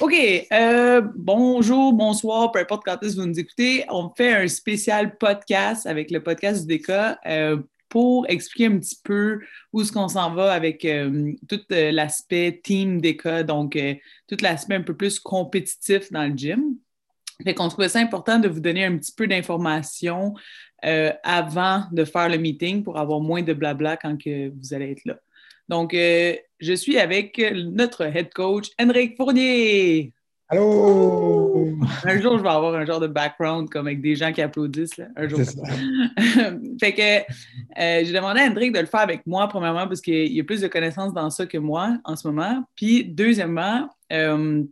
OK. Euh, bonjour, bonsoir, peu importe quand est-ce que vous nous écoutez. On fait un spécial podcast avec le podcast du DECA euh, pour expliquer un petit peu où est-ce qu'on s'en va avec euh, tout l'aspect team DECA, donc tout l'aspect un peu plus compétitif dans le gym. Fait qu'on trouvait ça important de vous donner un petit peu d'informations avant de faire le meeting pour avoir moins de blabla quand que vous allez être là. Donc, euh, je suis avec notre head coach, Henrik Fournier. Allô! Un jour, je vais avoir un genre de background comme avec des gens qui applaudissent. Là, un jour. fait que euh, j'ai demandé à Hendrik de le faire avec moi, premièrement, parce qu'il y a plus de connaissances dans ça que moi en ce moment. Puis, deuxièmement, euh,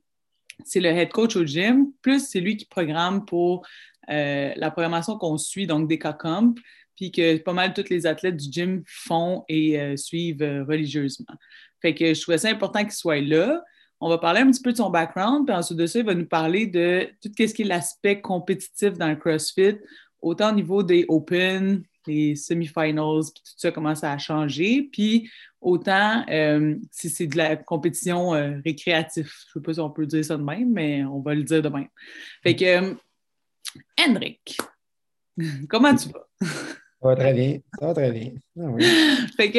c'est le head coach au gym, plus c'est lui qui programme pour la programmation qu'on suit, donc des CACOMP puis que pas mal tous les athlètes du gym font et euh, suivent euh, religieusement. Fait que je trouvais ça important qu'il soit là. On va parler un petit peu de son background, puis ensuite de ça, il va nous parler de tout ce qui est l'aspect compétitif dans le CrossFit, autant au niveau des Open, les semi-finals, puis tout ça, comment ça a changé, puis autant euh, si c'est de la compétition récréative. Je ne sais pas si on peut dire ça de même, mais on va le dire de même. Fait que, Henrik, comment tu vas? Ça va très bien. Ça va très bien. Ah fait que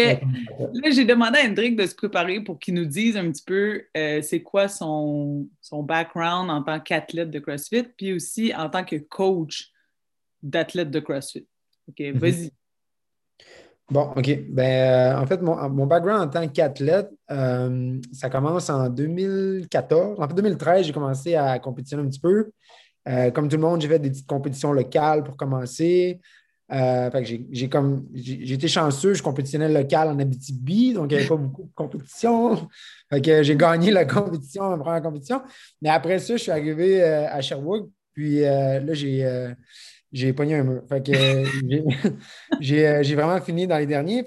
là, j'ai demandé à Hendrik de se préparer pour qu'il nous dise un petit peu euh, c'est quoi son, son background en tant qu'athlète de CrossFit, puis aussi en tant que coach d'athlète de CrossFit. OK, mhm. vas-y. Bon, OK. Ben, euh, en fait, mon, mon, background en tant qu'athlète, euh, ça commence en 2014. En fait, 2013, j'ai commencé à compétitionner un petit peu. comme tout le monde, j'ai fait des petites compétitions locales pour commencer. Euh, j'ai comme chanceux, je compétitionnais local en Abitibi, donc il n'y avait pas beaucoup de compétition. j'ai gagné la compétition, la première compétition. Mais après ça, je suis arrivé euh, à Sherbrooke, puis euh, là, j'ai j'ai pogné un mur. j'ai vraiment fini dans les derniers.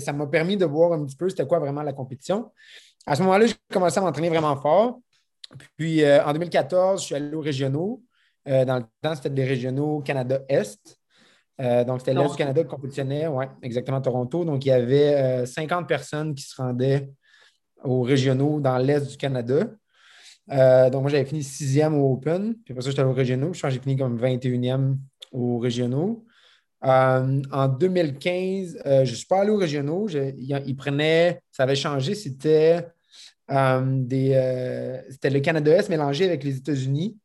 ça m'a permis de voir un petit peu c'était quoi vraiment la compétition. À ce moment-là, j'ai commencé à m'entraîner vraiment fort. Puis en 2014, je suis allé aux régionaux. dans le temps, c'était des régionaux Canada-Est. Euh, donc, c'était l'Est du Canada qui compétitionnait, oui, exactement, Toronto. Donc, il y avait 50 euh, personnes qui se rendaient aux régionaux dans l'Est du Canada. Euh, donc, moi, j'avais fini sixième au Open. Puis après ça, j'étais aux régionaux. Je pense que j'ai fini comme 21e aux régionaux. en 2015, je ne suis pas allé aux régionaux. ils prenaient, ça avait changé, c'était c'était le Canada-Est mélangé avec les États-Unis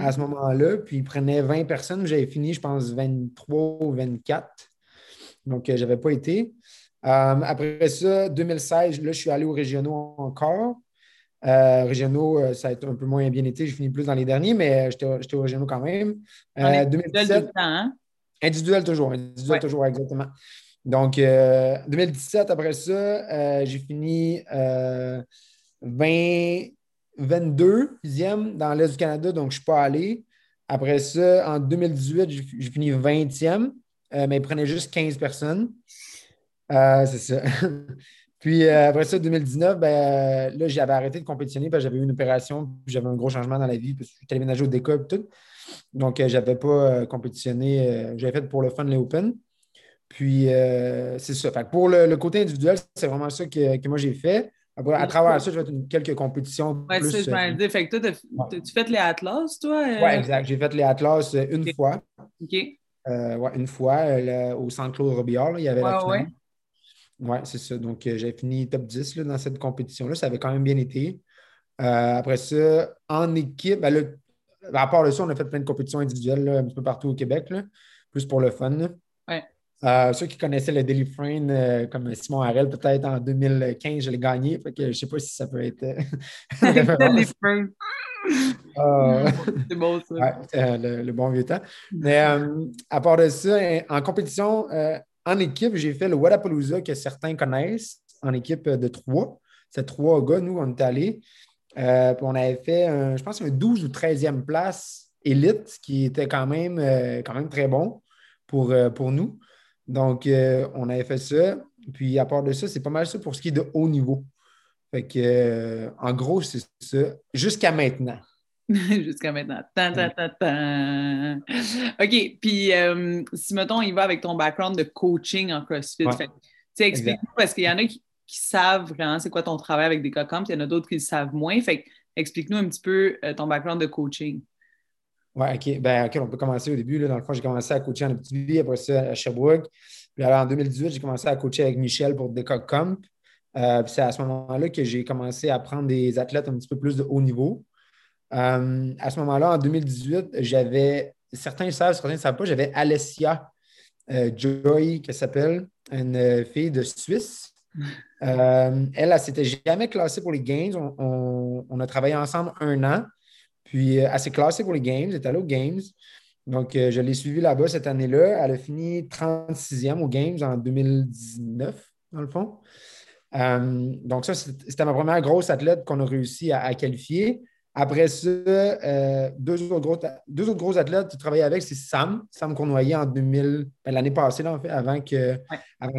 à ce moment-là. Puis il prenait 20 personnes. J'avais fini, je pense, 23 ou 24. Donc, euh, je n'avais pas été. Euh, après ça, 2016, là, je suis allé aux régionaux encore. Euh, régionaux, ça a été un peu moins bien été. J'ai fini plus dans les derniers, mais j'étais aux régionaux quand même. Euh, 2017, hein? Individuel toujours. Individuel toujours, exactement. Donc, 2017, après ça, j'ai fini 20, 22e dans l'Est du Canada, donc je ne suis pas allé. Après ça, en 2018, j'ai fini 20e, euh, mais il prenait juste 15 personnes. Euh, c'est ça. puis euh, après ça, 2019, ben, là, j'avais arrêté de compétitionner parce que j'avais eu une opération, j'avais un gros changement dans la vie, parce que j'étais déménagé au DECA et tout. Donc, je n'avais pas compétitionné. j'avais fait pour le fun les Open. Puis, c'est ça. pour le, côté individuel, c'est vraiment ça que, que moi j'ai fait à travers ça, je vais faire quelques compétitions. Oui, c'est ça, je m'en dire. Fait que toi, tu fais les Atlas, toi? Euh? Oui, exact. J'ai fait les Atlas euh, une fois. OK. Euh, ouais, une fois au centre Claude Robillard, il y avait la finale. Oui, c'est ça. Donc, j'ai fini top 10 là, dans cette compétition-là. Ça avait quand même bien été. après ça, en équipe, ben, à part de ça, on a fait plein de compétitions individuelles un petit peu partout au Québec, là, plus pour le fun. Euh, ceux qui connaissaient le Daily Frame, euh, comme Simon Harel, peut-être en 2015, je l'ai gagné. Fait que je ne sais pas si ça peut être. Daily Frame. Ah. C'est bon, ça. Ouais, le, bon vieux temps. Mais euh, à part de ça, en compétition, en équipe, j'ai fait le Wadapalooza que certains connaissent, en équipe de trois. C'est trois gars, nous, on est allés. puis on avait fait, je pense, un 12 ou 13e place élite, qui était quand même, quand même très bon pour, pour nous. Donc, euh, on avait fait ça. Puis, à part de ça, c'est pas mal ça pour ce qui est de haut niveau. Fait que, euh, en gros, c'est ça. Jusqu'à maintenant. Jusqu'à maintenant. OK. Puis, euh, si, mettons, il va avec ton background de coaching en CrossFit, tu sais, explique-nous, parce qu'il y en a qui, savent vraiment c'est quoi ton travail avec des cas il y en a d'autres qui le savent moins. Fait explique-nous un petit peu ton background de coaching. Oui, OK. Ben, OK, on peut commencer au début. Là. Dans le fond, j'ai commencé à coacher en Abitibi, après ça à Sherbrooke. Puis alors, en 2018, j'ai commencé à coacher avec Michel pour Decock Comp. Euh, c'est à ce moment-là que j'ai commencé à prendre des athlètes un petit peu plus de haut niveau. Euh, à ce moment-là, en 2018, j'avais, certains savent, certains ne savent pas, j'avais Alessia euh, Joy, qui s'appelle, une fille de Suisse. elle, elle ne s'était jamais classée pour les Games. on, a travaillé ensemble un an. Puis, elle s'est classée pour les Games, elle est allée aux Games. Donc, euh, je l'ai suivi là-bas cette année-là. Elle a fini 36e aux Games en 2019, dans le fond. Euh, donc, ça, c'était ma première grosse athlète qu'on a réussi à, qualifier. Après ça, euh, deux, autres gros, deux autres gros athlètes qui travaillaient avec, c'est Sam, Sam Cournoyer en 2000, ben, l'année passée, en fait, avant qu'il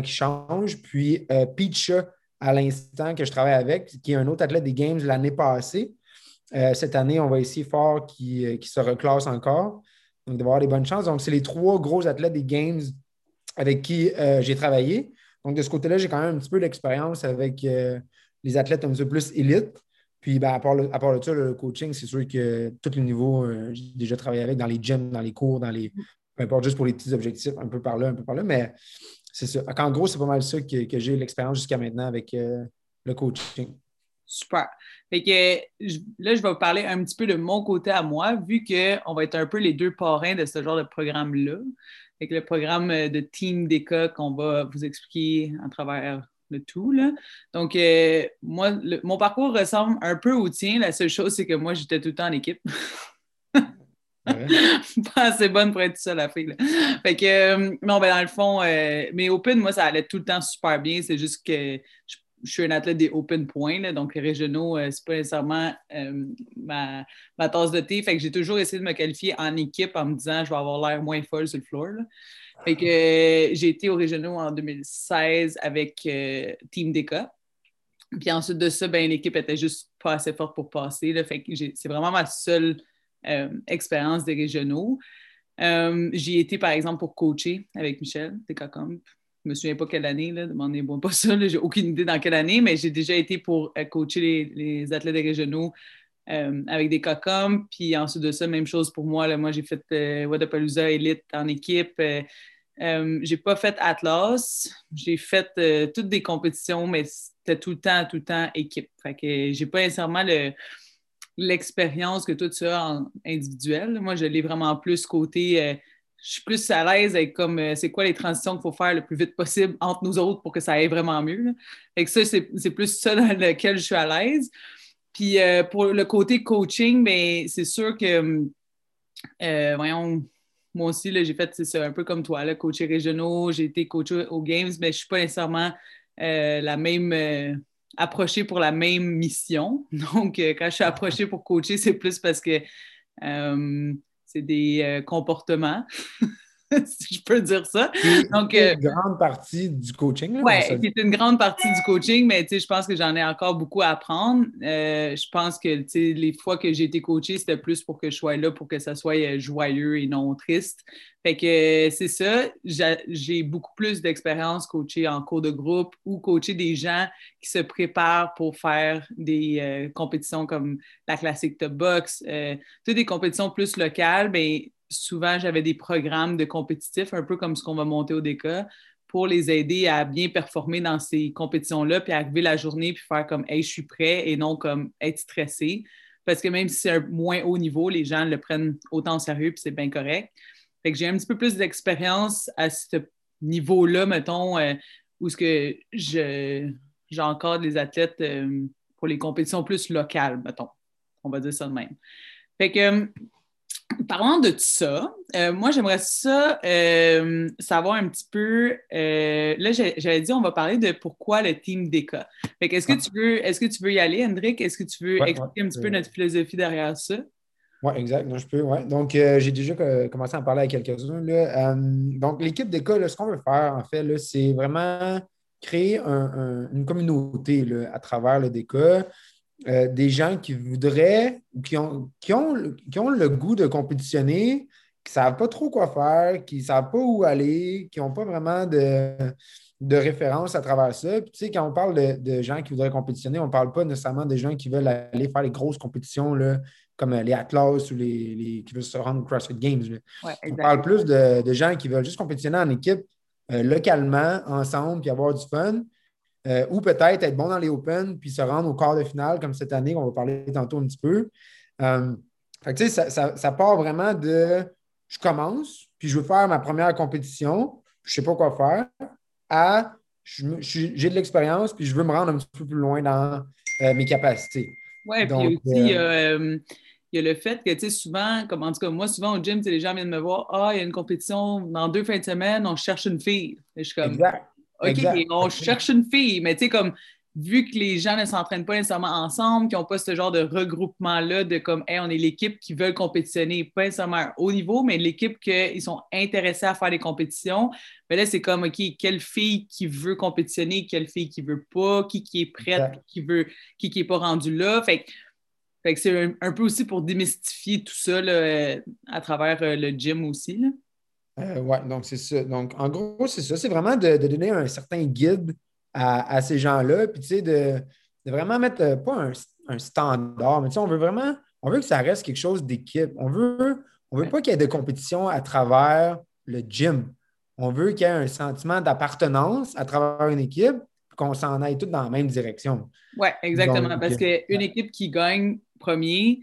change. Puis Peacha, à l'instant, que je travaille avec, qui est un autre athlète des Games l'année passée. Cette année, on va essayer fort qu'il se reclasse encore. Donc, d'avoir des bonnes chances. Donc, c'est les trois gros athlètes des Games avec qui euh, j'ai travaillé. Donc, de ce côté-là, j'ai quand même un petit peu d'expérience avec euh, les athlètes un petit peu plus élites. Puis, ben, à, part le, à part ça, le coaching, c'est sûr que tous les niveaux, euh, j'ai déjà travaillé avec dans les gyms, dans les cours, dans les. Peu importe, juste pour les petits objectifs, un peu par là, un peu par là. Mais c'est ça. En gros, c'est pas mal ça que j'ai l'expérience jusqu'à maintenant avec le coaching. Super. Fait que là, je vais vous parler un petit peu de mon côté à moi, vu qu'on va être un peu les deux parrains de ce genre de programme-là. Avec le programme de Team DECA qu'on va vous expliquer à travers le tout. Là. Donc, euh, moi, mon parcours ressemble un peu au tien. La seule chose, c'est que moi, j'étais tout le temps en équipe. pas assez bonne pour être seule la fille. Fait que, euh, non, ben dans le fond, euh, mais Open, moi, ça allait tout le temps super bien. C'est juste que je je suis un athlète des open points, donc les régionaux, euh, c'est pas nécessairement euh, ma, tasse de thé. Fait que j'ai toujours essayé de me qualifier en équipe en me disant je vais avoir l'air moins folle sur le floor. Fait que euh, j'ai été aux régionaux en 2016 avec Team DK. Puis ensuite de ça, ben, l'équipe était juste pas assez forte pour passer. Fait que c'est vraiment ma seule expérience des régionaux. J'y été, par exemple, pour coacher avec Michel, DK Comp. Je me souviens pas quelle année, demandez-moi pas ça, j'ai aucune idée dans quelle année, mais j'ai déjà été pour euh, coacher les, athlètes régionaux euh, avec des COCOM. Puis ensuite de ça, même chose pour moi. moi, j'ai fait euh, Wadapalooza Elite en équipe. Euh, j'ai pas fait Atlas. J'ai fait toutes des compétitions, mais c'était tout le temps, tout le temps équipe. Fait que j'ai pas nécessairement l'expérience que tout ça en individuel. Moi, je l'ai vraiment plus côté je suis plus à l'aise avec comme euh, c'est quoi les transitions qu'il faut faire le plus vite possible entre nous autres pour que ça aille vraiment mieux. Et ça, c'est plus ça dans lequel je suis à l'aise. Puis euh, pour le côté coaching, ben, c'est sûr que, euh, voyons, moi aussi, j'ai fait c'est un peu comme toi, là, coacher régionaux, j'ai été coach aux Games, mais je ne suis pas nécessairement la même approchée pour la même mission. Donc, quand je suis approchée pour coacher, c'est plus parce que c'est des euh, comportements. si je peux dire ça. Donc, une euh, grande partie du coaching. Oui, c'est une grande partie du coaching, mais je pense que j'en ai encore beaucoup à apprendre. Euh, je pense que les fois que j'ai été coachée, c'était plus pour que je sois là, pour que ça soit euh, joyeux et non triste. Fait que c'est ça. J'ai beaucoup plus d'expérience coachée en cours de groupe ou coacher des gens qui se préparent pour faire des compétitions comme la classique top box, toutes des compétitions plus locales. mais ben, souvent, j'avais des programmes de compétitifs, un peu comme ce qu'on va monter au DECA, pour les aider à bien performer dans ces compétitions-là, puis arriver la journée, puis faire comme, hey, je suis prêt, et non comme être stressé. Parce que même si c'est un moins haut niveau, les gens le prennent autant au sérieux, puis c'est bien correct. Fait que j'ai un petit peu plus d'expérience à ce niveau-là, mettons, euh, où ce que je, j'encadre les athlètes euh, pour les compétitions plus locales, mettons. On va dire ça de même. Fait que Parlant de tout ça, euh, moi j'aimerais ça euh, savoir un petit peu. Euh, là, j'avais dit on va parler de pourquoi le team DK. est-ce que tu veux, est-ce que tu veux y aller, Hendrik? Est-ce que tu veux expliquer un petit peu notre philosophie derrière ça? Oui, exact. je peux. Ouais. Donc, j'ai déjà commencé à en parler à quelques-uns. donc, l'équipe DK, ce qu'on veut faire, en fait, c'est vraiment créer une communauté à travers le DK. Euh, des gens qui voudraient, qui ont, qui, ont, qui ont le goût de compétitionner, qui ne savent pas trop quoi faire, qui ne savent pas où aller, qui n'ont pas vraiment de, de référence à travers ça. Puis, tu sais, quand on parle de, gens qui voudraient compétitionner, on ne parle pas nécessairement des gens qui veulent aller faire les grosses compétitions, là, comme les Atlas ou les, qui veulent se rendre au CrossFit Games. on parle plus de, gens qui veulent juste compétitionner en équipe euh, localement, ensemble, puis avoir du fun. Euh, ou peut-être être bon dans les Open, puis se rendre au quart de finale, comme cette année, on va parler tantôt un petit peu. Euh, fait ça, ça, part vraiment de je commence, puis je veux faire ma première compétition, je ne sais pas quoi faire, à j'ai de l'expérience, puis je veux me rendre un petit peu plus loin dans mes capacités. Oui, puis aussi, il y a le fait que, tu sais, souvent, comme en tout cas, moi, souvent au gym, les gens viennent me voir, ah, il y a une compétition dans deux fins de semaine, on cherche une fille. Et je suis comme, OK, on cherche une fille, mais tu sais, comme, vu que les gens ne s'entraînent pas nécessairement ensemble, qu'ils n'ont pas ce genre de regroupement-là de comme, hey, on est l'équipe qui veut compétitionner, pas nécessairement au niveau, mais l'équipe qu'ils sont intéressés à faire des compétitions. Mais là, c'est comme, OK, quelle fille qui veut compétitionner, quelle fille qui veut pas, qui, qui est prête, qui veut, qui, qui est pas rendu là. Fait fait que c'est un, peu aussi pour démystifier tout ça à travers euh, le gym aussi. Euh, oui, donc c'est ça. Donc, en gros, c'est ça. C'est vraiment de, donner un certain guide à, ces gens-là, puis tu sais, de, vraiment mettre euh, pas un, standard, mais tu sais, on veut vraiment, on veut que ça reste quelque chose d'équipe. On veut, on veut pas qu'il y ait de compétition à travers le gym. On veut qu'il y ait un sentiment d'appartenance à travers une équipe, qu'on s'en aille tous dans la même direction. Oui, exactement. parce qu'une équipe qui gagne premier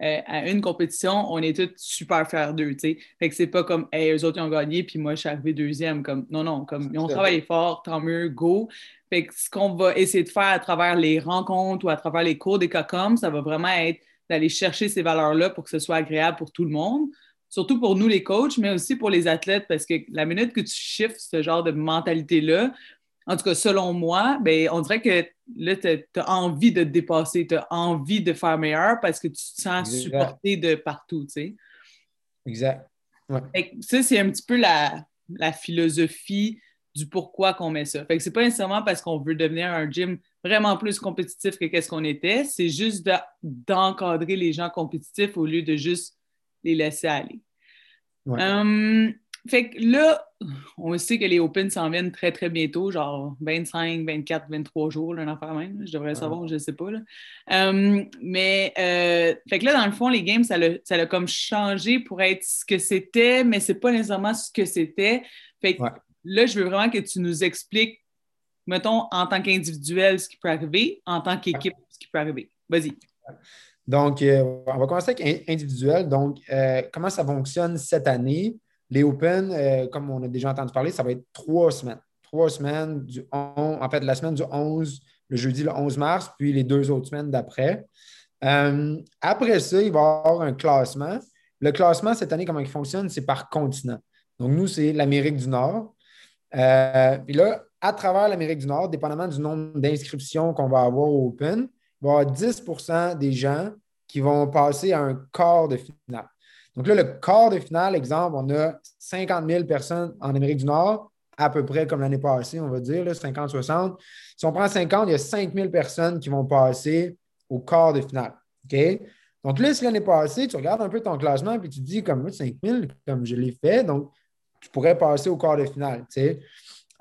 euh, à une compétition, on est tous super fiers d'eux, tu sais. Fait que c'est pas comme, hey, eux autres, ils ont gagné, puis moi, je suis arrivé deuxième. Comme, non, non, comme, ils ont travaillé fort, tant mieux, go. Fait que ce qu'on va essayer de faire à travers les rencontres ou à travers les cours des CACOM, ça va vraiment être d'aller chercher ces valeurs-là pour que ce soit agréable pour tout le monde. Surtout pour nous, les coachs, mais aussi pour les athlètes, parce que la minute que tu shifts ce genre de mentalité-là, en tout cas, selon moi, ben, on dirait que là, tu as envie de te dépasser, tu as envie de faire meilleur parce que tu te sens supporté de partout, tu sais. Exact. Ça, c'est un petit peu la, philosophie du pourquoi qu'on met ça. Fait que c'est pas nécessairement parce qu'on veut devenir un gym vraiment plus compétitif que qu'est-ce qu'on était, c'est juste d'encadrer les gens compétitifs au lieu de juste les laisser aller. Hum, fait que là, on sait que les Open s'en viennent très, très bientôt, genre 25, 24, 23 jours, là, un même. Je devrais savoir, je ne sais pas. Là. Euh, mais, euh, fait que là, dans le fond, les games, ça l'a comme changé pour être ce que c'était, mais c'est pas nécessairement ce que c'était. Fait que là, je veux vraiment que tu nous expliques, mettons, en tant qu'individuel, ce qui peut arriver, en tant qu'équipe, ce qui peut arriver. Vas-y. Donc, euh, on va commencer avec individuel. Donc, comment ça fonctionne cette année? Les Open, euh, comme on a déjà entendu parler, ça va être trois semaines. Trois semaines, du en fait, la semaine du 11, le jeudi le 11 mars, puis les deux autres semaines d'après. Euh, après ça, il va y avoir un classement. Le classement, cette année, comment il fonctionne? C'est par continent. Donc, nous, c'est l'Amérique du Nord. Euh, puis là, à travers l'Amérique du Nord, dépendamment du nombre d'inscriptions qu'on va avoir au Open, il va y avoir 10% des gens qui vont passer à un quart de finale. Donc là, le quart de finale, exemple, on a 50 000 personnes en Amérique du Nord, à peu près comme l'année passée, on va dire, 50-60. Si on prend 50, il y a 5 000 personnes qui vont passer au quart de finale. Donc là, si l'année passée, tu regardes un peu ton classement et tu dis, comme 5 000, comme je l'ai fait, donc tu pourrais passer au quart de finale.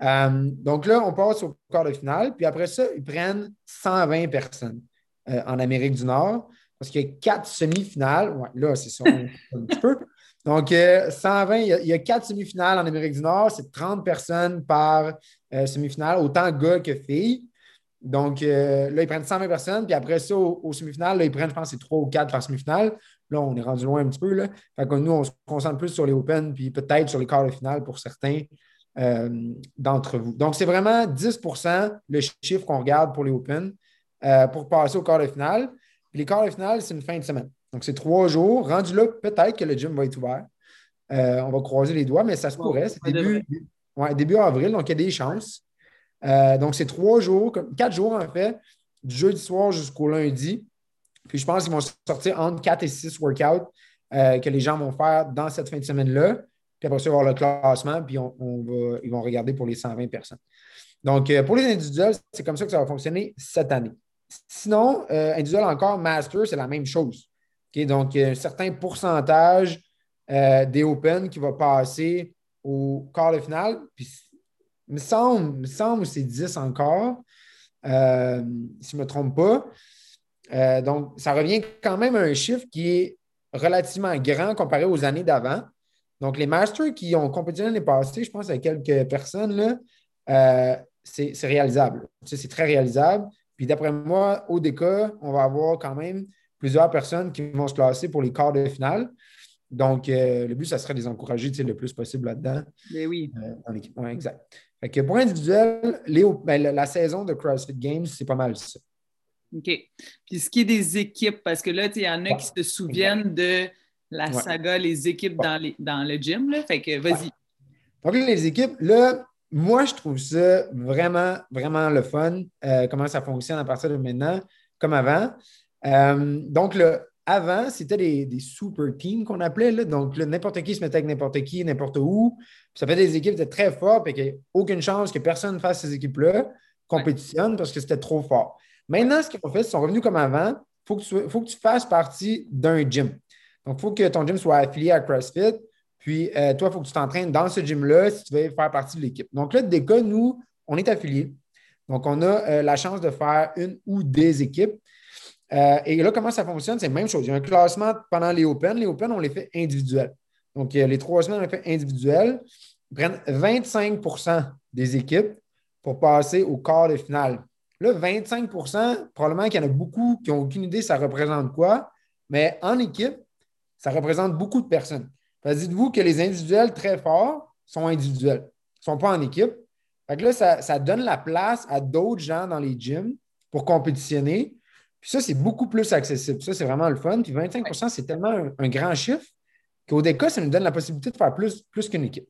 Euh, donc là, on passe au quart de finale, puis après ça, ils prennent 120 personnes euh, en Amérique du Nord parce qu'il y a quatre semi-finales. Là, c'est ça, un, petit peu. Donc, 120, euh, il y, a, quatre semi-finales en Amérique du Nord. C'est 30 personnes par euh, semi-finale, autant gars que filles. Donc, euh, là, ils prennent 120 personnes. Puis après ça, au, semi-finale, ils prennent, je pense, c'est 3 ou 4 par semi-finale. Là, on est rendu loin un petit peu. Là. Fait que nous, on se concentre plus sur les Open, puis peut-être sur les quarts de finale pour certains d'entre vous. Donc, c'est vraiment 10% le chiffre qu'on regarde pour les Open pour passer au quart de finale les quarts de finale, c'est une fin de semaine. Donc, c'est trois jours. Rendu là, peut-être que le gym va être ouvert. Euh, on va croiser les doigts, mais ça se pourrait. C'est début, début avril, donc il y a des chances. Euh, donc, c'est trois jours, quatre jours en fait, du jeudi soir jusqu'au lundi. Puis je pense qu'ils vont sortir entre quatre et six workouts euh, que les gens vont faire dans cette fin de semaine-là. Puis après ça, il va y avoir le classement, puis on, va, ils vont regarder pour les 120 personnes. Donc, pour les individuels, c'est comme ça que ça va fonctionner cette année. Sinon, euh, individuel encore, master, c'est la même chose. Donc, il y a un certain pourcentage euh, des Open qui va passer au quart de finale. Puis Il me semble, me semble que c'est 10 encore, euh, si je ne me trompe pas. Euh, donc, ça revient quand même à un chiffre qui est relativement grand comparé aux années d'avant. Donc, les Masters qui ont compétitionné l'année passée, je pense à quelques personnes, là, c'est réalisable. c'est très réalisable. Puis d'après moi, au DK, on va avoir quand même plusieurs personnes qui vont se classer pour les quarts de finale. Donc, le but, ça serait de les encourager le plus possible là-dedans. Mais oui. Oui, exact pour individuel, ben, la, saison de CrossFit Games, c'est pas mal ça. OK. Puis ce qui est des équipes, parce que là, il y en a qui se souviennent de la saga, les équipes dans, le gym. Là. Fait que vas-y. Donc, les équipes, là, moi, je trouve ça vraiment, vraiment le fun, euh, comment ça fonctionne à partir de maintenant, comme avant. Euh, donc, avant, c'était des, super teams qu'on appelait. Là. Donc, n'importe qui se mettait avec n'importe qui, n'importe où. ça fait des équipes très fortes et qu'il n'y a aucune chance que personne fasse ces équipes-là, compétitionne parce que c'était trop fort. Maintenant, ce qu'ils ont fait, ils sont revenus comme avant. Il faut, que tu fasses partie d'un gym. Donc, il faut que ton gym soit affilié à CrossFit. Puis, euh, toi, il faut que tu t'entraînes dans ce gym-là si tu veux faire partie de l'équipe. Donc, là, des nous, on est affiliés. Donc, on a euh, la chance de faire une ou des équipes. Euh, et là, comment ça fonctionne? C'est la même chose. Il y a un classement pendant les Open. Les Open, on les fait individuels. Donc, les trois semaines, on les fait individuels. Ils prennent 25% des équipes pour passer au quart de finale. Là, 25% probablement qu'il y en a beaucoup qui n'ont aucune idée ça représente quoi, mais en équipe, ça représente beaucoup de personnes. Dites-vous que les individuels très forts sont individuels, ils ne sont pas en équipe. Fait là, ça, ça donne la place à d'autres gens dans les gyms pour compétitionner puis ça, c'est beaucoup plus accessible. Ça, c'est vraiment le fun. Puis 25% c'est tellement un, grand chiffre qu'au DECA, ça nous donne la possibilité de faire plus, plus qu'une équipe.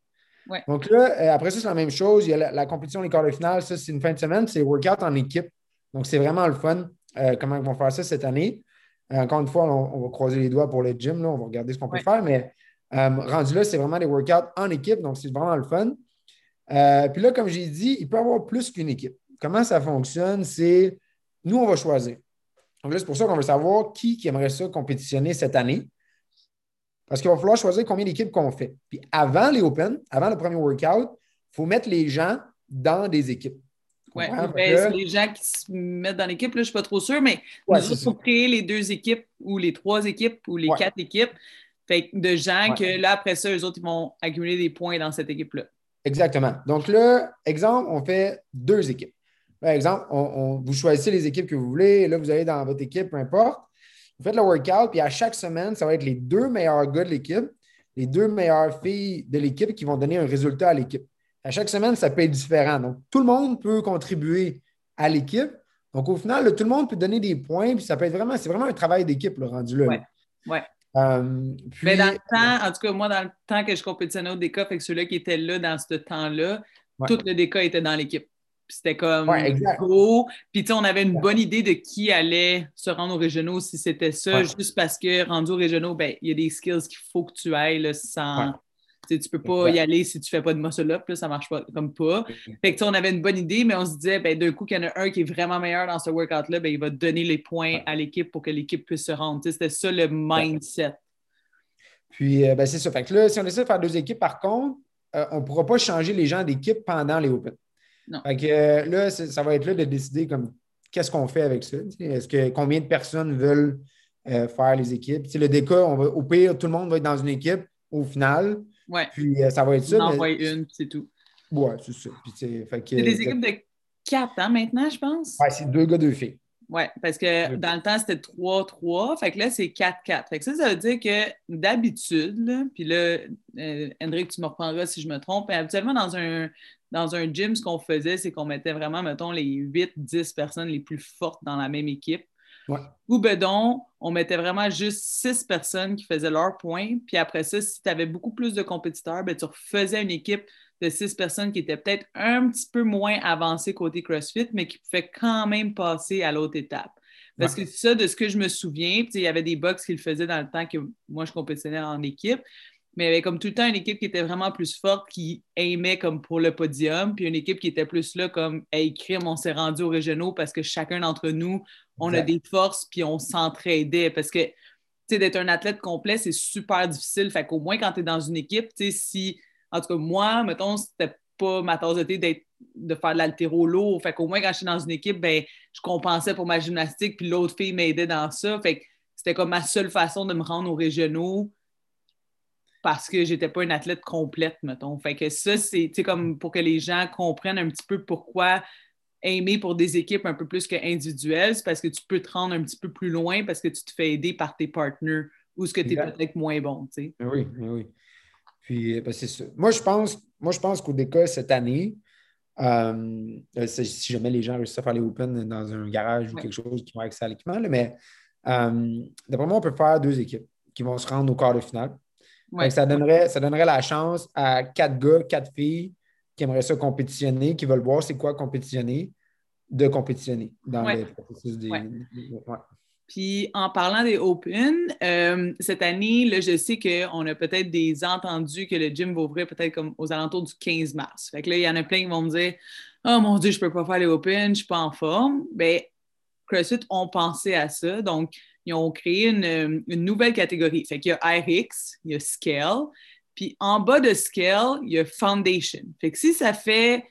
Donc là, euh, après ça, c'est la même chose. Il y a la, compétition des quarts de finale. Ça, c'est une fin de semaine. C'est workout en équipe. Donc, c'est vraiment le fun. Euh, comment ils vont faire ça cette année? Euh, encore une fois, on, va croiser les doigts pour le gym. Là. On va regarder ce qu'on peut faire. Mais rendu là, c'est vraiment des workouts en équipe. Donc, c'est vraiment le fun. puis là, comme j'ai dit, il peut y avoir plus qu'une équipe. Comment ça fonctionne? C'est nous, on va choisir. Donc là, c'est pour ça qu'on veut savoir qui, aimerait ça compétitionner cette année. Parce qu'il va falloir choisir combien d'équipes qu'on fait. Puis avant les Open, avant le premier workout, il faut mettre les gens dans des équipes. Oui, ben, les gens qui se mettent dans l'équipe, je ne suis pas trop sûr, mais nous il faut créer les deux équipes ou les trois équipes ou les quatre équipes. Fait de gens que là, après ça, eux autres, ils vont accumuler des points dans cette équipe-là. Exactement. Donc là, exemple, on fait deux équipes. Par exemple, vous choisissez les équipes que vous voulez, et là, vous allez dans votre équipe, peu importe. Vous faites le workout, puis à chaque semaine, ça va être les deux meilleurs gars de l'équipe, les deux meilleures filles de l'équipe qui vont donner un résultat à l'équipe. À chaque semaine, ça peut être différent. Donc, tout le monde peut contribuer à l'équipe. Donc, au final, tout le monde peut donner des points, puis ça peut être vraiment, c'est vraiment un travail d'équipe, le rendu là. Oui. Ouais. Euh, Mais dans le temps, en tout cas, moi, dans le temps que je compétitionnais au DECA, fait que ceux-là qui étaient là dans ce temps-là, tout le DECA était dans l'équipe. C'était comme gros. Puis on avait une bonne idée de qui allait se rendre aux régionaux si c'était ça, juste parce que rendu aux régionaux, ben, il y a des skills qu'il faut que tu ailles là, sans. Tu peux pas y aller si tu fais pas de muscle up, là, ça marche pas comme pas. Fait que on avait une bonne idée, mais on se disait, ben, d'un coup, qu'il y en a un qui est vraiment meilleur dans ce workout-là, ben, il va donner les points à l'équipe pour que l'équipe puisse se rendre. C'était ça le mindset. Puis, euh, ben, c'est ça. Fait que là, si on essaie de faire deux équipes, par contre, euh, on ne pourra pas changer les gens d'équipe pendant les Open. Fait que, euh, là, ça va être là de décider comme qu'est-ce qu'on fait avec ça. Est-ce que combien de personnes veulent faire les équipes? le DK, on va, au pire, tout le monde va être dans une équipe au final. Ouais. Puis euh, ça va être ça. On mais... une, c'est tout. Ouais, c'est ça. c'est des équipes de quatre ans maintenant, je pense? Ouais, c'est deux gars, deux filles. Oui, parce que dans le temps, c'était 3-3. Fait que là, c'est 4-4. Fait que ça, ça veut dire que d'habitude, puis là, euh, Hendrik, tu me reprendras si je me trompe, mais habituellement, dans un, dans un gym, ce qu'on faisait, c'est qu'on mettait vraiment, mettons, les 8-10 personnes les plus fortes dans la même équipe. Ou bedon, on mettait vraiment juste 6 personnes qui faisaient leur point. Puis après ça, si tu avais beaucoup plus de compétiteurs, ben, tu refaisais une équipe de 6 personnes qui étaient peut-être un petit peu moins avancées côté CrossFit, mais qui pouvaient quand même passer à l'autre étape. Parce que ça, de ce que je me souviens, il y avait des box qui le faisaient dans le temps que moi, je compétitionnais en équipe mais il y avait comme tout le temps une équipe qui était vraiment plus forte, qui aimait comme pour le podium, puis une équipe qui était plus là comme Hey, crime, on s'est rendu aux régionaux parce que chacun d'entre nous, on a des forces, puis on s'entraidait. Parce que, tu sais, d'être un athlète complet, c'est super difficile. Fait qu'au moins, quand tu es dans une équipe, tu sais, si, en tout cas, moi, mettons, c'était pas ma tasse de thé de faire de l'altéro lourd. Fait qu'au moins, quand je suis dans une équipe, ben, je compensais pour ma gymnastique, puis l'autre fille m'aidait dans ça. Fait que c'était comme ma seule façon de me rendre aux régionaux parce que j'étais pas une athlète complète, mettons. Fait que ça, c'est comme pour que les gens comprennent un petit peu pourquoi aimer pour des équipes un peu plus qu'individuelles, c'est parce que tu peux te rendre un petit peu plus loin parce que tu te fais aider par tes partenaires ou ce que tu es peut-être moins bon, tu sais. Oui, oui. Puis, ben, c'est ça. Moi, je pense, moi, je pense qu'au déca cette année, euh, euh, si jamais les gens réussissent à faire les Open dans un garage ou quelque chose qui vont accès à l'équipement, mais euh, d'après moi, on peut faire deux équipes qui vont se rendre au quart de finale. Ça, donnerait, ça donnerait la chance à quatre gars, quatre filles qui aimeraient ça compétitionner, qui veulent voir c'est quoi compétitionner, de compétitionner dans le processus des. Puis en parlant des Open, euh, cette année, là, je sais qu'on a peut-être des entendus que le gym va ouvrir peut-être comme aux alentours du 15 mars. Fait que là, il y en a plein qui vont me dire Oh mon Dieu, je peux pas faire les Open, je ne suis pas en forme. Bien, CrossFit ont pensé à ça. Donc, ils ont créé une, une nouvelle catégorie. Fait qu'il y a RX, il y a Scale, puis en bas de Scale, il y a Foundation. Fait que si ça fait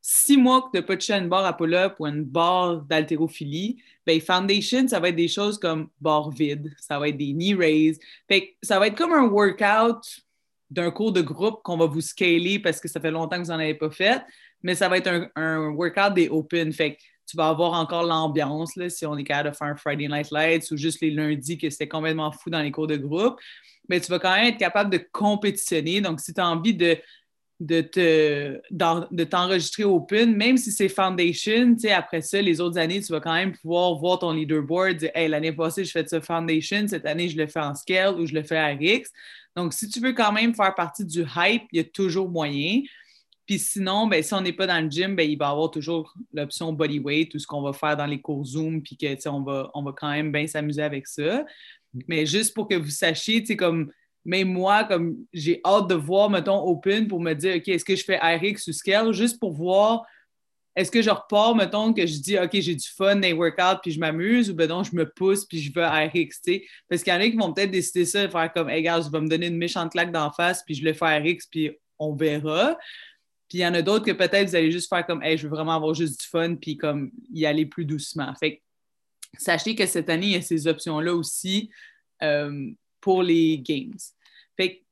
six mois que tu n'as pas touché une barre à pull-up ou une barre d'haltérophilie, ben Foundation, ça va être des choses comme barre vide, ça va être des knee raises. Fait que ça va être comme un workout d'un cours de groupe qu'on va vous scaler parce que ça fait longtemps que vous n'en avez pas fait, mais ça va être un, un workout des open. Fait que tu vas avoir encore l'ambiance, si on est capable de faire un Friday Night Lights ou juste les lundis que c'était complètement fou dans les cours de groupe. Mais tu vas quand même être capable de compétitionner. Donc, si tu as envie de de, te, de t'enregistrer Open, même si c'est Foundation, après ça, les autres années, tu vas quand même pouvoir voir ton leaderboard, dire hey, l'année passée, je fais ça Foundation, cette année, je le fais en Scale ou je le fais à RX. Donc, si tu veux quand même faire partie du hype, il y a toujours moyen. Puis sinon, ben, si on n'est pas dans le gym, ben, il va y avoir toujours l'option bodyweight ou ce qu'on va faire dans les cours Zoom, puis que on va, on va quand même bien s'amuser avec ça. Mais juste pour que vous sachiez, comme mais moi, comme j'ai hâte de voir, mettons, Open pour me dire, OK, est-ce que je fais RX ou Scale, juste pour voir, est-ce que je repars, mettons, que je dis, OK, j'ai du fun dans les workouts puis je m'amuse, ou ben non, je me pousse puis je veux RX. Parce qu'il y en a qui vont peut-être décider ça, faire comme, hey, gars, je vais me donner une méchante claque d'en face puis je le fais RX puis on verra. Puis il y en a d'autres que peut-être vous allez juste faire comme, hey, je veux vraiment avoir juste du fun puis comme y aller plus doucement. Fait que sachez que cette année, il y a ces options-là aussi. Euh, pour les games. Fait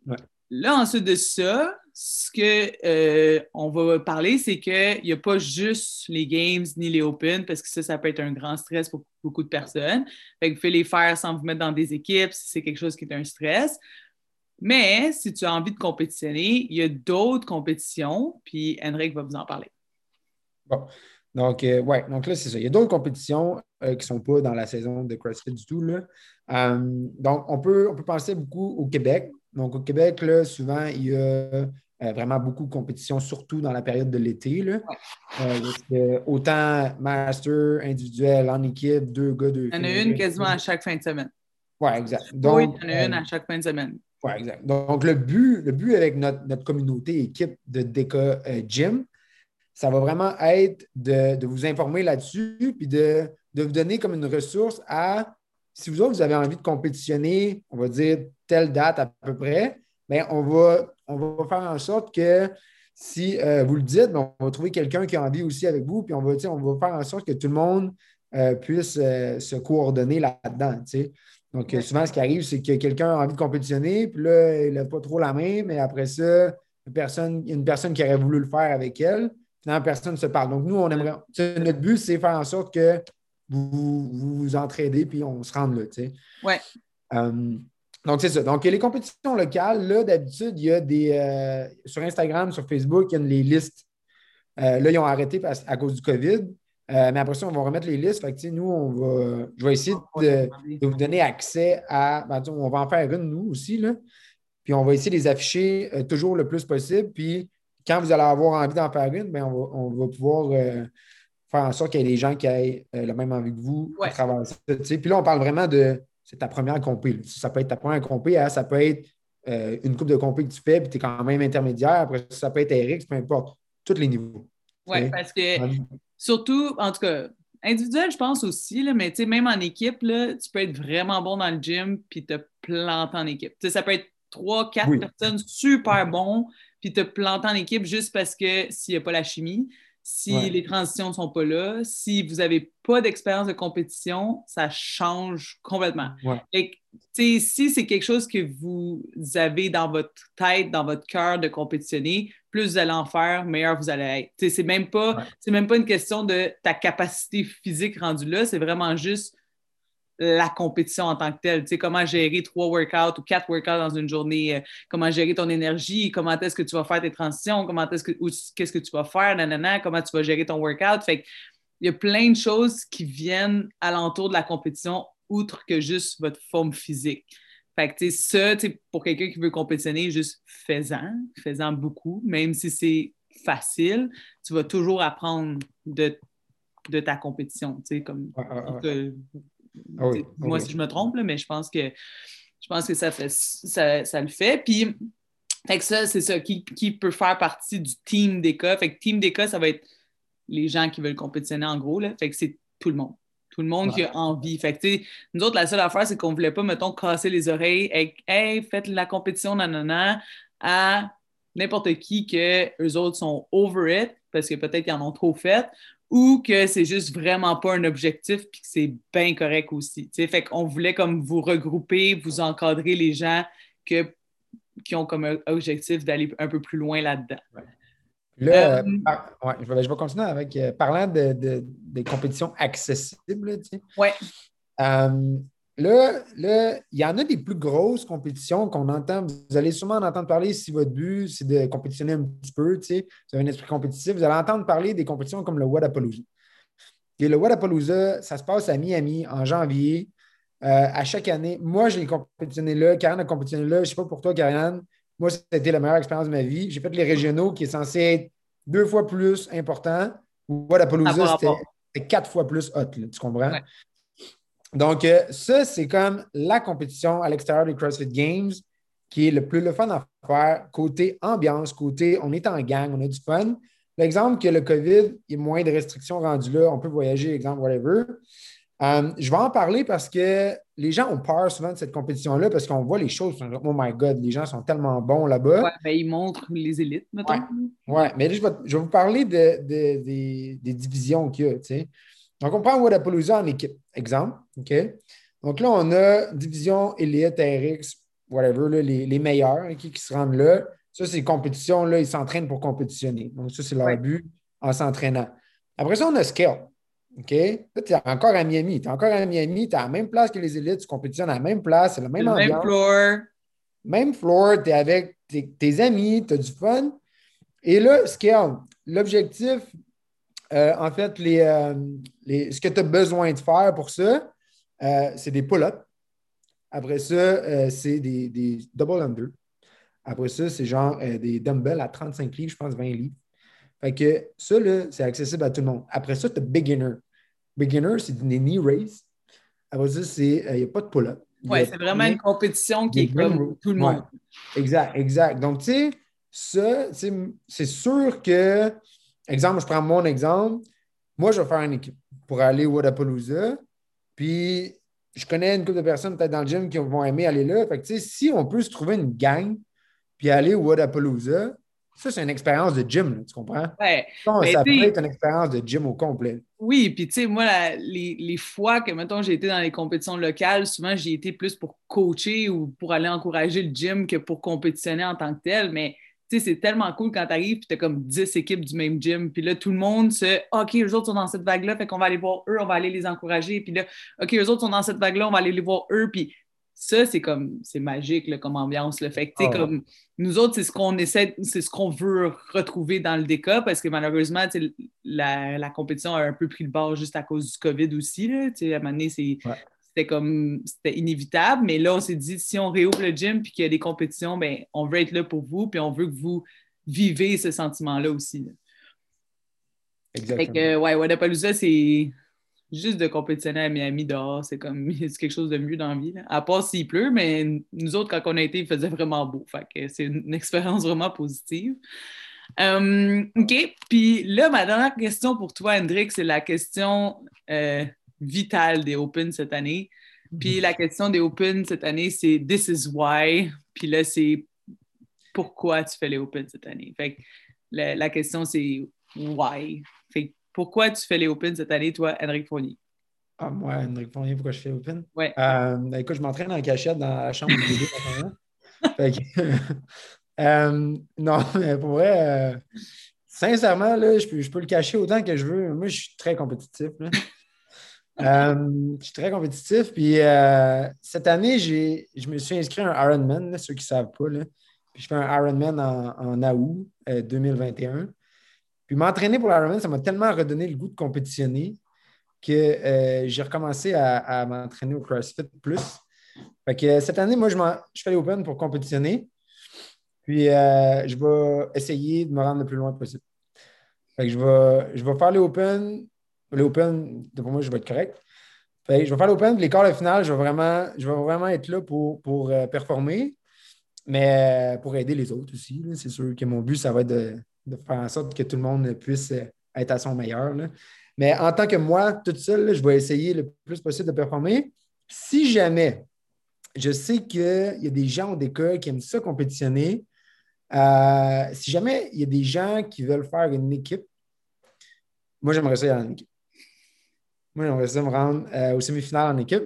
là, ensuite de ça, ce qu'on euh, on va parler, c'est qu'il n'y a pas juste les games ni les open, parce que ça, ça peut être un grand stress pour beaucoup de personnes. Fait que vous pouvez les faire sans vous mettre dans des équipes si c'est quelque chose qui est un stress. Mais si tu as envie de compétitionner, il y a d'autres compétitions, puis Henrik va vous en parler. Bon. Donc, euh, ouais, donc là, c'est ça. Il y a d'autres compétitions euh, qui ne sont pas dans la saison de CrossFit du tout. Là. Euh, donc, on peut, on peut penser beaucoup au Québec. Donc, au Québec, là, souvent, il y a vraiment beaucoup de compétitions, surtout dans la période de l'été. autant master, individuel, en équipe, deux gars, deux Il y en a une quasiment à chaque fin de semaine. Oui, exact. Donc, oui, il y en a une à chaque fin de semaine. Oui, exact. Donc, le but, le but avec notre, notre communauté équipe de DECA Gym, ça va vraiment être de, vous informer là-dessus, puis de, vous donner comme une ressource à, si vous autres, vous avez envie de compétitionner, on va dire telle date à peu près, bien, on va, on va faire en sorte que si euh, vous le dites, ben, on va trouver quelqu'un qui a envie aussi avec vous, puis on va, on va faire en sorte que tout le monde euh, puisse euh, se coordonner là-dedans. Donc, souvent, ce qui arrive, c'est que quelqu'un a envie de compétitionner, puis là, il n'a pas trop la main, mais après ça, personne, il y a une personne qui aurait voulu le faire avec elle finalement, personne ne se parle. Donc, nous, on aimerait. Notre but, c'est faire en sorte que vous vous, vous entraidez puis on se rende là. Tu sais. Ouais. Euh, donc, c'est ça. Donc, les compétitions locales, là, d'habitude, il y a des. Euh, sur Instagram, sur Facebook, il y a les listes. Euh, là, ils ont arrêté à cause du COVID. Mais après ça, on va remettre les listes. Fait que, nous, on va. Je vais essayer de, vous donner accès à. Ben, on va en faire une, nous aussi. Là. Puis on va essayer de les afficher toujours le plus possible. Puis quand vous allez avoir envie d'en faire une, bien, on, va, pouvoir euh, faire en sorte qu'il y ait des gens qui aient euh, le même envie que vous à travers ça. Puis là, on parle vraiment de c'est ta première compé. Ça peut être ta première compé, hein, ça peut être euh, une coupe de compé que tu fais, puis tu es quand même intermédiaire. Après, ça peut être RX, peu importe. Tous les niveaux. Oui, parce que surtout, en tout cas, individuel, je pense aussi, là, mais même en équipe, là, tu peux être vraiment bon dans le gym puis te planter en équipe. ça peut être trois, quatre personnes super bons, puis te planter en équipe juste parce que s'il n'y a pas la chimie, si les transitions ne sont pas là, si vous n'avez pas d'expérience de compétition, ça change complètement. Et, si c'est quelque chose que vous avez dans votre tête, dans votre cœur de compétitionner, plus vous allez en faire, meilleur vous allez être. C'est même pas, même pas une question de ta capacité physique rendue là, c'est vraiment juste la compétition en tant que telle. Tu sais, comment gérer trois workouts ou quatre workouts dans une journée, euh, comment gérer ton énergie, comment est-ce que tu vas faire tes transitions, comment est-ce que, qu'est-ce que tu vas faire, nanana, comment tu vas gérer ton workout. Fait il y a plein de choses qui viennent alentour de la compétition, outre que juste votre forme physique. Fait que, tu sais, ça, pour quelqu'un qui veut compétitionner, juste faisant, faisant beaucoup, même si c'est facile, tu vas toujours apprendre de, de ta compétition, tu sais, comme ah moi, si je me trompe, mais je pense que je pense que ça, fait, ça, le fait. Puis, fait que ça, c'est ça. Qui, peut faire partie du team des cas? Fait que team des cas, ça va être les gens qui veulent compétitionner en gros. Là. Fait que c'est tout le monde. Tout le monde qui a envie. Fait que, nous autres, la seule affaire, c'est qu'on ne voulait pas, mettons, casser les oreilles avec Hey, faites la compétition, nanana, à n'importe qui que eux autres sont over it, parce que peut-être qu'ils en ont trop fait, ou que c'est juste vraiment pas un objectif puis que c'est bien correct aussi. T'sais. Fait qu'on voulait comme vous regrouper, vous encadrer les gens que, qui ont comme objectif d'aller un peu plus loin là-dedans. Là, euh, ouais, je, vais, continuer avec euh, parlant de, de, des compétitions accessibles. Oui. Euh, Là, il y en a des plus grosses compétitions qu'on entend. Vous allez sûrement en entendre parler si votre but, c'est de compétitionner un petit peu, tu sais, vous avez un esprit compétitif. Vous allez entendre parler des compétitions comme le Wadapalooza. Et le Wadapalooza, ça se passe à Miami en janvier. Euh, à chaque année, moi, j'ai compétitionné là. Karen a compétitionné là. Je ne sais pas pour toi, Karen. Moi, c'était la meilleure expérience de ma vie. J'ai fait les régionaux qui est censé être deux fois plus important. Wadapalooza, c'était quatre fois plus hot, tu comprends? Donc, euh, ça, c'est comme la compétition à l'extérieur des CrossFit Games qui est le plus le fun à faire, côté ambiance, côté on est en gang, on a du fun. L'exemple que le COVID, il y a moins de restrictions rendues là, on peut voyager, exemple, whatever. Euh, je vais en parler parce que les gens ont peur souvent de cette compétition-là parce qu'on voit les choses. Oh my God, les gens sont tellement bons là-bas. Ouais, ben, ils montrent les élites, maintenant. Ouais, mais là, je vais, vous parler des, divisions qu'il y a. Donc, on prend Wadapalooza en équipe. Exemple. OK? Donc là, on a division élite, RX, whatever, les, meilleurs qui, se rendent là. Ça, c'est compétition. Là, ils s'entraînent pour compétitionner. Donc, ça, c'est leur but en s'entraînant. Après ça, on a Scale. OK? Là, tu es encore à Miami. Tu es encore à Miami. Tu es à la même place que les élites. Tu compétitionnes à la même place. C'est la même ambiance. Même floor. Même floor. Tu es avec tes, amis. Tu as du fun. Et là, Scale, l'objectif, euh, en fait, euh, les, ce que tu as besoin de faire pour ça, euh, c'est des pull-ups. Après ça, c'est des, double under. Après ça, c'est genre des dumbbells à 35 livres, je pense 20 livres. Fait que ça, c'est accessible à tout le monde. Après ça, tu as beginner. Beginner, c'est des knee raise. Après ça, il n'y a pas de pull-up. Oui, c'est vraiment une compétition qui est comme tout le monde. Exact, exact. Donc, tu sais, ça, c'est sûr que Exemple, je prends mon exemple. Moi, je vais faire une équipe pour aller au Wadapalooza. Puis, je connais une couple de personnes peut-être dans le gym qui vont aimer aller là. Fait que, si on peut se trouver une gang puis aller au Wadapalooza, ça, c'est une expérience de gym, tu comprends? Ouais. ça peut être une expérience de gym au complet. Oui, puis tu sais, moi, les, les, fois que, mettons, j'ai été dans les compétitions locales, souvent, j'ai été plus pour coacher ou pour aller encourager le gym que pour compétitionner en tant que tel. Mais c'est tellement cool quand tu arrives puis tu as comme 10 équipes du même gym. Puis là, tout le monde se OK, eux autres sont dans cette vague-là, fait qu'on va aller voir eux, on va aller les encourager. Puis là, OK, eux autres sont dans cette vague-là, on va aller les voir eux. Puis ça, c'est comme, c'est magique là, comme ambiance. le Fait que, ah comme nous autres, c'est ce qu'on essaie, c'est ce qu'on veut retrouver dans le DECA parce que malheureusement, la, la compétition a un peu pris le bord juste à cause du COVID aussi. Là, à un moment donné, c'est c'était comme c'était inévitable. Mais là, on s'est dit, si on réouvre le gym puis qu'il y a des compétitions, ben, on veut être là pour vous, puis on veut que vous vivez ce sentiment-là aussi. Exactement. Fait que, ouais, Wadapalooza, c'est juste de compétitionner à Miami dehors, c'est comme c'est quelque chose de mieux dans la vie. À part s'il pleut, mais nous autres, quand on a été, il faisait vraiment beau. Fait que c'est une expérience vraiment positive. Euh, OK. Puis là, ma dernière question pour toi, Hendrik, c'est la question euh, vital des Open cette année. Puis la question des Open cette année, c'est This is why. Puis là, c'est pourquoi tu fais les Open cette année? Fait la, question, c'est why? Pourquoi tu fais les Open cette année, toi, Henrik Fournier? Ah, moi, Henrik Fournier, pourquoi je fais Open? Ouais. Euh, écoute, je m'entraîne en cachette dans la chambre du bébé fait que, euh, non, mais pour vrai, euh, sincèrement, là, je, peux, je peux le cacher autant que je veux. Moi, je suis très compétitif. je suis très compétitif. Puis cette année, je me suis inscrit à un Ironman, ceux qui ne savent pas. Là. Puis je fais un Ironman en, en août 2021. Puis m'entraîner pour l'Ironman, ça m'a tellement redonné le goût de compétitionner que euh, j'ai recommencé à, m'entraîner au CrossFit plus. Fait que cette année, moi, je, fais l'Open pour compétitionner. Puis euh, je vais essayer de me rendre le plus loin possible. Je vais, je vais faire l'Open. L'Open, pour moi, je vais être correct. Je vais faire l'Open, les quarts de finale, je vais vraiment, je vais vraiment être là pour, pour euh, performer, mais pour aider les autres aussi. C'est sûr que mon but, ça va être de, de faire en sorte que tout le monde puisse être à son meilleur. Mais en tant que moi, toute seule, je vais essayer le plus possible de performer. Si jamais je sais qu'il y a des gens au décor qui aiment ça compétitionner, euh, si jamais il y a des gens qui veulent faire une équipe, moi, j'aimerais ça y aller en équipe. Moi, j'aimerais ça me rendre euh, au semi-final en équipe.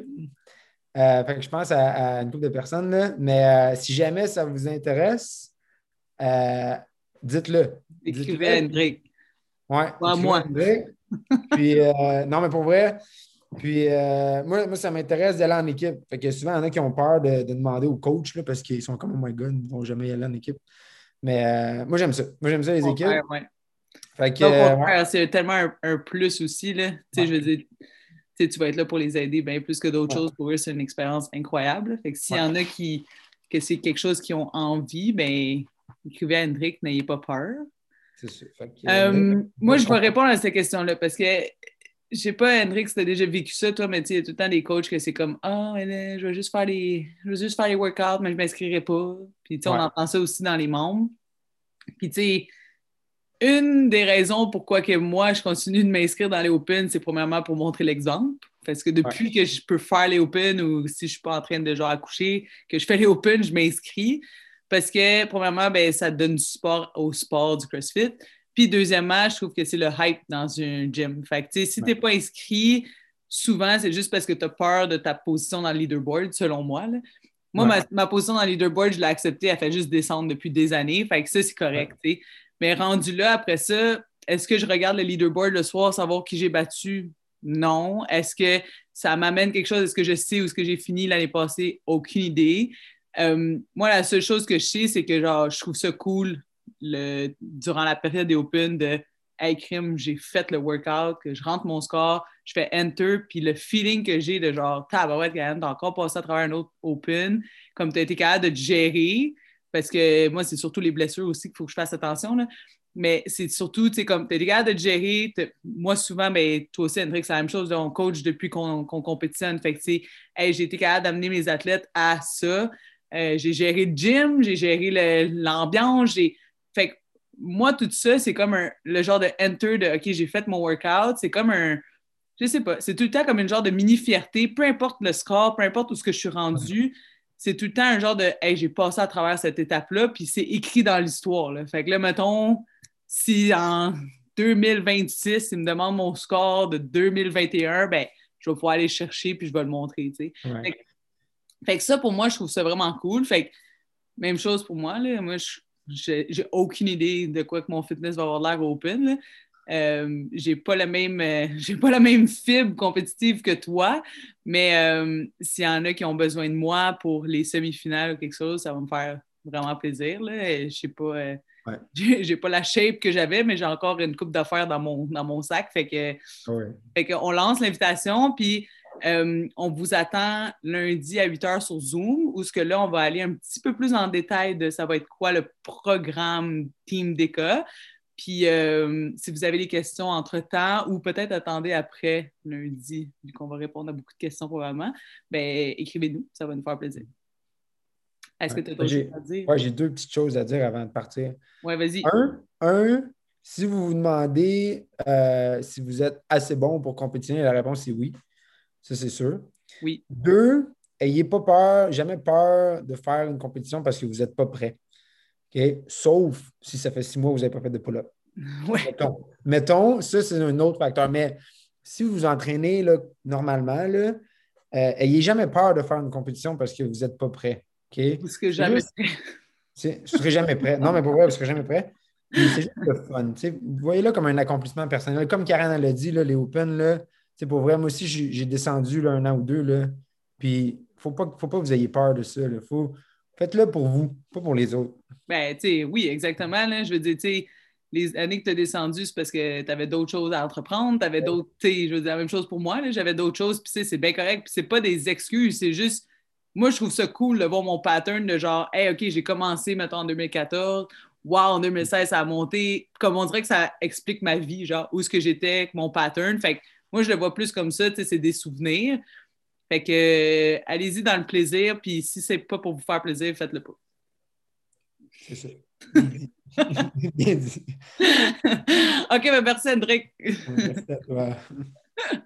Euh, je pense à, une couple de personnes. Mais si jamais ça vous intéresse, dites-le. Écrivez à Hendrik. Ouais. Pas moi. Puis, euh, non, mais pour vrai, puis euh, moi, moi, ça m'intéresse d'aller en équipe. Fait que souvent, il y en a qui ont peur de, demander au coach là, parce qu'ils sont comme Oh my god, ils ne vont jamais y aller en équipe. Mais euh, moi, j'aime ça. Moi, j'aime ça, les équipes. Fait que, c'est tellement un, plus aussi. Là. Je veux dire, tu vas être là pour les aider bien plus que d'autres choses. Pour eux, c'est une expérience incroyable. Fait que s'il y en a qui que c'est quelque chose qu'ils ont envie, ben écrivez à Hendrik, n'ayez pas peur. C'est sûr. Euh, moi, je vais répondre à cette question-là parce que je sais pas, Hendrik, si tu as déjà vécu ça, toi, mais tu il y a tout le temps des coachs que c'est comme Ah, oh, je vais juste faire les. Je vais juste faire les workouts, mais je ne m'inscrirai pas. Puis tu sais, on entend ça aussi dans les membres. Puis tu sais, une des raisons pourquoi que moi je continue de m'inscrire dans les Open, c'est premièrement pour montrer l'exemple. Parce que depuis que je peux faire les Open ou si je ne suis pas en train de genre accoucher, que je fais les Open, je m'inscris. Parce que, premièrement, ben, ça donne du support au sport du CrossFit. Puis, deuxièmement, je trouve que c'est le hype dans un gym. Fait que, si tu n'es pas inscrit, souvent, c'est juste parce que tu as peur de ta position dans le leaderboard, selon moi. Moi, ma, position dans le leaderboard, je l'ai acceptée, elle fait juste descendre depuis des années. Fait que ça, c'est correct. Mais rendu là, après ça, est-ce que je regarde le leaderboard le soir, savoir qui j'ai battu? Non. Est-ce que ça m'amène quelque chose? Est-ce que je sais où est-ce que j'ai fini l'année passée? Aucune idée. Euh, moi, la seule chose que je sais, c'est que genre, je trouve ça cool le, durant la période des Open de Hey, crime, j'ai fait le workout, que je rentre mon score, je fais enter, puis le feeling que j'ai de genre, tabarouette, t'as encore passé à travers un autre Open, comme tu as été capable de gérer, parce que moi, c'est surtout les blessures aussi qu'il faut que je fasse attention. Là. Mais c'est surtout, tu sais, comme tu es capable de gérer. Moi, souvent, ben, toi aussi, Hendrik, c'est la même chose. on coach depuis qu'on compétitionne. Fait que, tu sais, hey, j'ai été capable d'amener mes athlètes à ça. Euh, j'ai géré le gym, j'ai géré l'ambiance, j'ai. Fait que moi, tout ça, c'est comme un, le genre de enter de OK, j'ai fait mon workout. C'est comme un. Je sais pas, c'est tout le temps comme une genre de mini-fierté, peu importe le score, peu importe où ce que je suis rendu, c'est tout le temps un genre de Hey, j'ai passé à travers cette étape-là, puis c'est écrit dans l'histoire. Fait que là, mettons, si en 2026, il me demande mon score de 2021, ben, je vais pouvoir aller chercher puis je vais le montrer. tu sais. Fait que ça, pour moi, je trouve ça vraiment cool. Fait que, même chose pour moi. Là. Moi, j'ai aucune idée de quoi que mon fitness va avoir l'air open. Euh, j'ai pas la même euh, j'ai pas la même fibre compétitive que toi, mais euh, s'il y en a qui ont besoin de moi pour les semi-finales ou quelque chose, ça va me faire vraiment plaisir. Je sais pas. J'ai pas la shape que j'avais, mais j'ai encore une coupe d'affaires dans mon, dans mon sac. Fait que, fait que on lance l'invitation, puis euh, on vous attend lundi à 8 h sur Zoom, où ce que là, on va aller un petit peu plus en détail de ça va être quoi le programme Team DECA. Puis euh, si vous avez des questions entre-temps ou peut-être attendez après lundi, vu qu'on va répondre à beaucoup de questions probablement, ben écrivez-nous, ça va nous faire plaisir. Est-ce que tu as d'autres choses à dire? Oui, j'ai deux petites choses à dire avant de partir. Oui, vas-y. Un, si vous vous demandez euh, si vous êtes assez bon pour compétitionner, la réponse est oui. Ça, c'est sûr. Oui. Deux, ayez pas peur, jamais peur de faire une compétition parce que vous n'êtes pas prêt. Sauf si ça fait six mois que vous n'avez pas fait de pull-up. Mettons. ça, c'est un autre facteur. Mais si vous vous entraînez là, normalement, là, euh, ayez jamais peur de faire une compétition parce que vous n'êtes pas prêt. OK? Parce que jamais prêt. Je ne serai jamais prêt. Non, mais pour vrai, parce que jamais prêt. C'est juste le fun. vous voyez là comme un accomplissement personnel. Comme Karen l'a dit, là, les Open, là, pour vrai, moi aussi, j'ai descendu là, un an ou deux. Là, puis, il ne faut pas, faut pas que vous ayez peur de ça. Faut, Faites-le pour vous, pas pour les autres. Ben, tu sais, oui, exactement. Là, je veux dire, tu sais, les années que tu as descendu, c'est parce que tu avais d'autres choses à entreprendre. Tu avais d'autres, tu sais, je veux dire, la même chose pour moi. J'avais d'autres choses, puis c'est bien correct. Puis c'est pas des excuses, c'est juste, moi, je trouve ça cool de voir mon pattern de genre, hey, OK, j'ai commencé, mettons, en 2014. Wow, en 2016, ça a monté. Comme on dirait que ça explique ma vie, genre, où est-ce que j'étais, mon pattern. Fait que moi, je le vois plus comme ça, tu sais, c'est des souvenirs. Fait que euh, allez-y dans le plaisir, puis si c'est pas pour vous faire plaisir, faites-le pas. C'est ça. Bien dit. OK, ben merci, Hendrik. Merci à toi.